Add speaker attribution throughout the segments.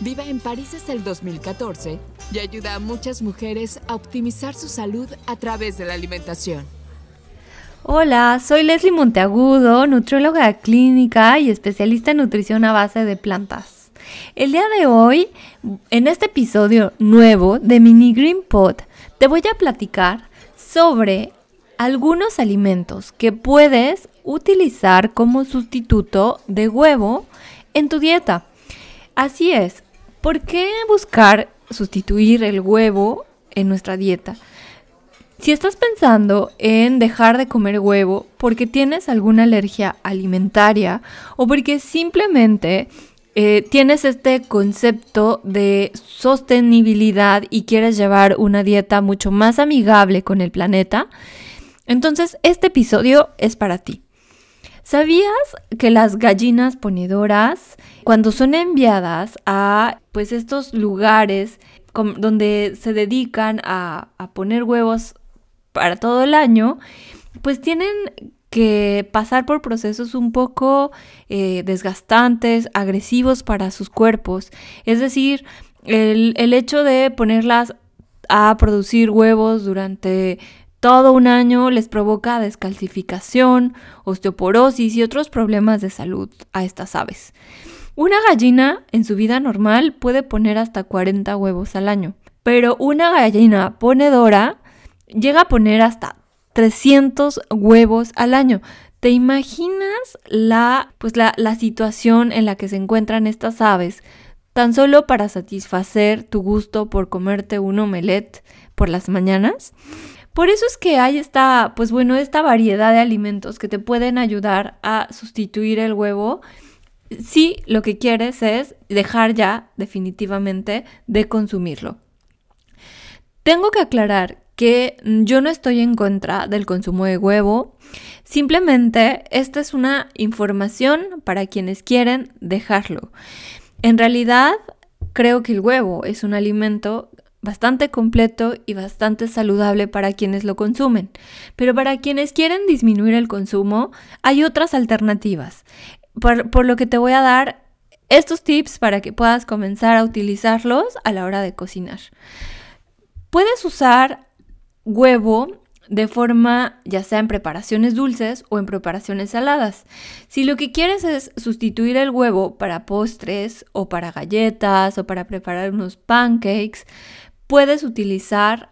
Speaker 1: Vive en París desde el 2014 y ayuda a muchas mujeres a optimizar su salud a través de la alimentación.
Speaker 2: Hola, soy Leslie Monteagudo, nutrióloga clínica y especialista en nutrición a base de plantas. El día de hoy, en este episodio nuevo de Mini Green Pot, te voy a platicar sobre algunos alimentos que puedes utilizar como sustituto de huevo en tu dieta. Así es, ¿por qué buscar sustituir el huevo en nuestra dieta? Si estás pensando en dejar de comer huevo porque tienes alguna alergia alimentaria o porque simplemente eh, tienes este concepto de sostenibilidad y quieres llevar una dieta mucho más amigable con el planeta, entonces este episodio es para ti. ¿Sabías que las gallinas ponedoras, cuando son enviadas a pues estos lugares donde se dedican a, poner huevos para todo el año, pues tienen que pasar por procesos un poco eh, desgastantes, agresivos para sus cuerpos. Es decir, el, el hecho de ponerlas a producir huevos durante todo un año les provoca descalcificación, osteoporosis y otros problemas de salud a estas aves. Una gallina en su vida normal puede poner hasta 40 huevos al año, pero una gallina ponedora llega a poner hasta 300 huevos al año. ¿Te imaginas la, pues la, la situación en la que se encuentran estas aves tan solo para satisfacer tu gusto por comerte un omelette por las mañanas? Por eso es que hay esta, pues bueno, esta variedad de alimentos que te pueden ayudar a sustituir el huevo si lo que quieres es dejar ya definitivamente de consumirlo. Tengo que aclarar que yo no estoy en contra del consumo de huevo, simplemente esta es una información para quienes quieren dejarlo. En realidad, creo que el huevo es un alimento bastante completo y bastante saludable para quienes lo consumen. Pero para quienes quieren disminuir el consumo, hay otras alternativas. Por, lo que te voy a dar estos tips para que puedas comenzar a utilizarlos a la hora de cocinar. Puedes usar huevo de forma ya sea en preparaciones dulces o en preparaciones saladas. Si lo que quieres es sustituir el huevo para postres o para galletas o para preparar unos pancakes, puedes utilizar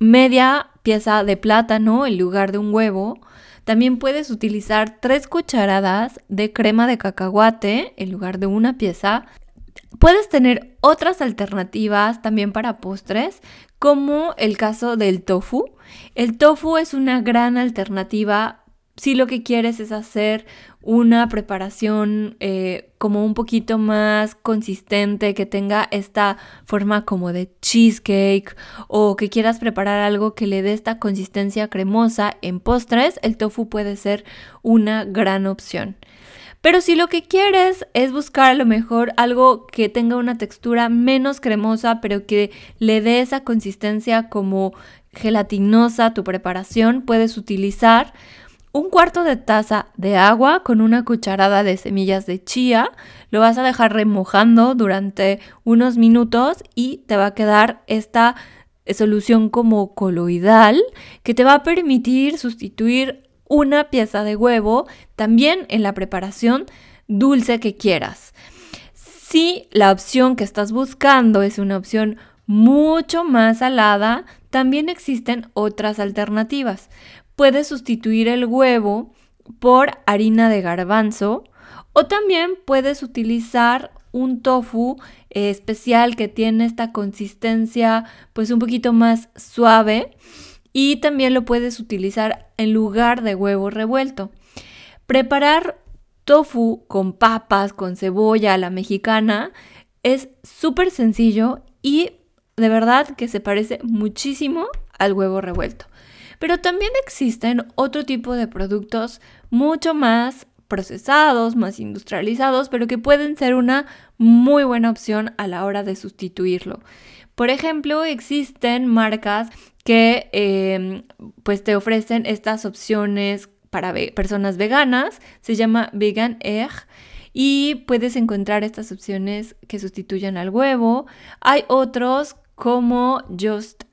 Speaker 2: media pieza de plátano en lugar de un huevo. También puedes utilizar tres cucharadas de crema de cacahuate en lugar de una pieza. Puedes tener otras alternativas también para postres, como el caso del tofu. El tofu es una gran alternativa si lo que quieres es hacer una preparación eh, como un poquito más consistente, que tenga esta forma como de cheesecake o que quieras preparar algo que le dé esta consistencia cremosa en postres, el tofu puede ser una gran opción. Pero si lo que quieres es buscar a lo mejor algo que tenga una textura menos cremosa, pero que le dé esa consistencia como gelatinosa a tu preparación, puedes utilizar un cuarto de taza de agua con una cucharada de semillas de chía. Lo vas a dejar remojando durante unos minutos y te va a quedar esta solución como coloidal que te va a permitir sustituir una pieza de huevo también en la preparación dulce que quieras. Si la opción que estás buscando es una opción mucho más salada, también existen otras alternativas puedes sustituir el huevo por harina de garbanzo o también puedes utilizar un tofu eh, especial que tiene esta consistencia pues un poquito más suave y también lo puedes utilizar en lugar de huevo revuelto. Preparar tofu con papas, con cebolla a la mexicana es súper sencillo y de verdad que se parece muchísimo al huevo revuelto. Pero también existen otro tipo de productos mucho más procesados, más industrializados, pero que pueden ser una muy buena opción a la hora de sustituirlo. Por ejemplo, existen marcas que em, pues te ofrecen estas opciones para personas veganas, se llama Vegan Egg y puedes encontrar estas opciones que sustituyan al huevo. Hay otros como Just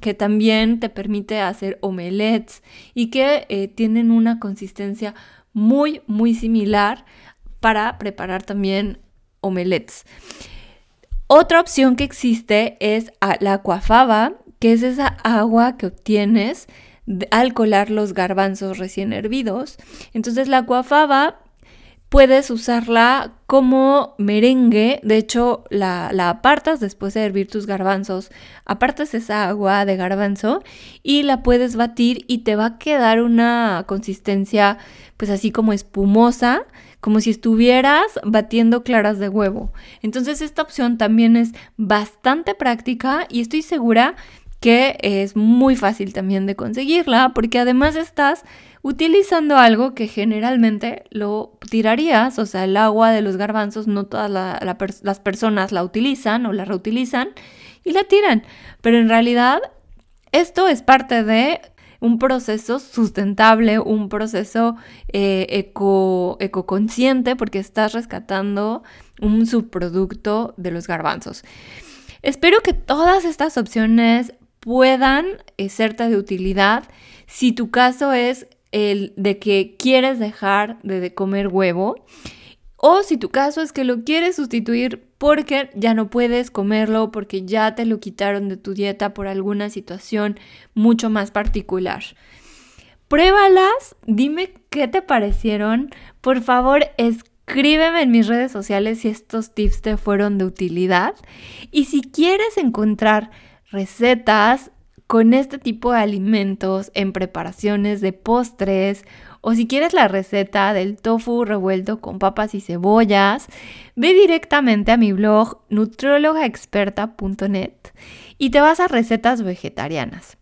Speaker 2: que también te permite hacer omelets y que eh, tienen una consistencia muy muy similar para preparar también omelets. Otra opción que existe es la aquafaba, que es esa agua que obtienes al colar los garbanzos recién hervidos. Entonces la aquafaba puedes usarla como merengue, de hecho la, la, apartas después de hervir tus garbanzos, apartas esa agua de garbanzo y la puedes batir y te va a quedar una consistencia pues así como espumosa, como si estuvieras batiendo claras de huevo. Entonces esta opción también es bastante práctica y estoy segura que es muy fácil también de conseguirla porque además estás utilizando algo que generalmente lo tirarías, o sea, el agua de los garbanzos no todas las personas la utilizan o la reutilizan y la tiran, pero en realidad esto es parte de un proceso sustentable, un proceso eh, eco, ecoconsciente porque estás rescatando un subproducto de los garbanzos. Espero que todas estas opciones puedan eh, serte de utilidad. Si tu caso es el de que quieres dejar de comer huevo, o si tu caso es que lo quieres sustituir porque ya no puedes comerlo, porque ya te lo quitaron de tu dieta por alguna situación mucho más particular. Pruébalas, dime qué te parecieron. Por favor, escríbeme en mis redes sociales si estos tips te fueron de utilidad. Y si quieres encontrar recetas con este tipo de alimentos en preparaciones de postres o si quieres la receta del tofu revuelto con papas y cebollas, ve directamente a mi blog nutriólogaexperta.net y te vas a recetas vegetarianas.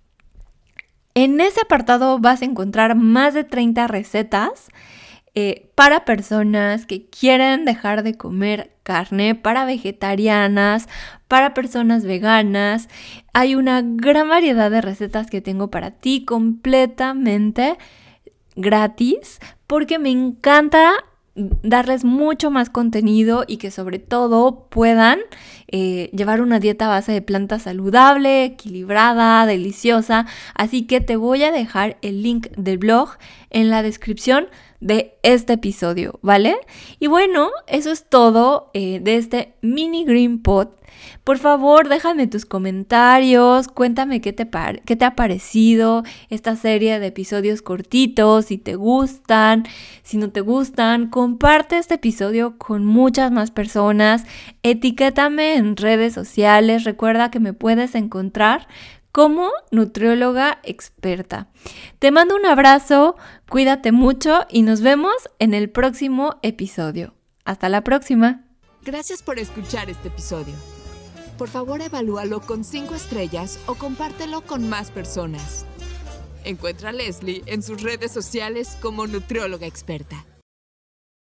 Speaker 2: En ese apartado vas a encontrar más de 30 recetas eh, para personas que quieren dejar de comer carne, para vegetarianas, para personas veganas. Hay una gran variedad de recetas que tengo para ti completamente gratis porque me encanta darles mucho más contenido y que sobre todo puedan eh, llevar una dieta a base de plantas saludable, equilibrada, deliciosa. Así que te voy a dejar el link del blog en la descripción de este episodio, ¿vale? Y bueno, eso es todo eh, de este mini Green Pot. Por favor, déjame tus comentarios, cuéntame qué te, qué te ha parecido esta serie de episodios cortitos, si te gustan, si no te gustan, comparte este episodio con muchas más personas, etiquétame en redes sociales, recuerda que me puedes encontrar como nutrióloga experta. Te mando un abrazo, cuídate mucho y nos vemos en el próximo episodio. Hasta la próxima.
Speaker 1: Gracias por escuchar este episodio. Por favor, evalúalo con 5 estrellas o compártelo con más personas. Encuentra a Leslie en sus redes sociales como nutrióloga experta.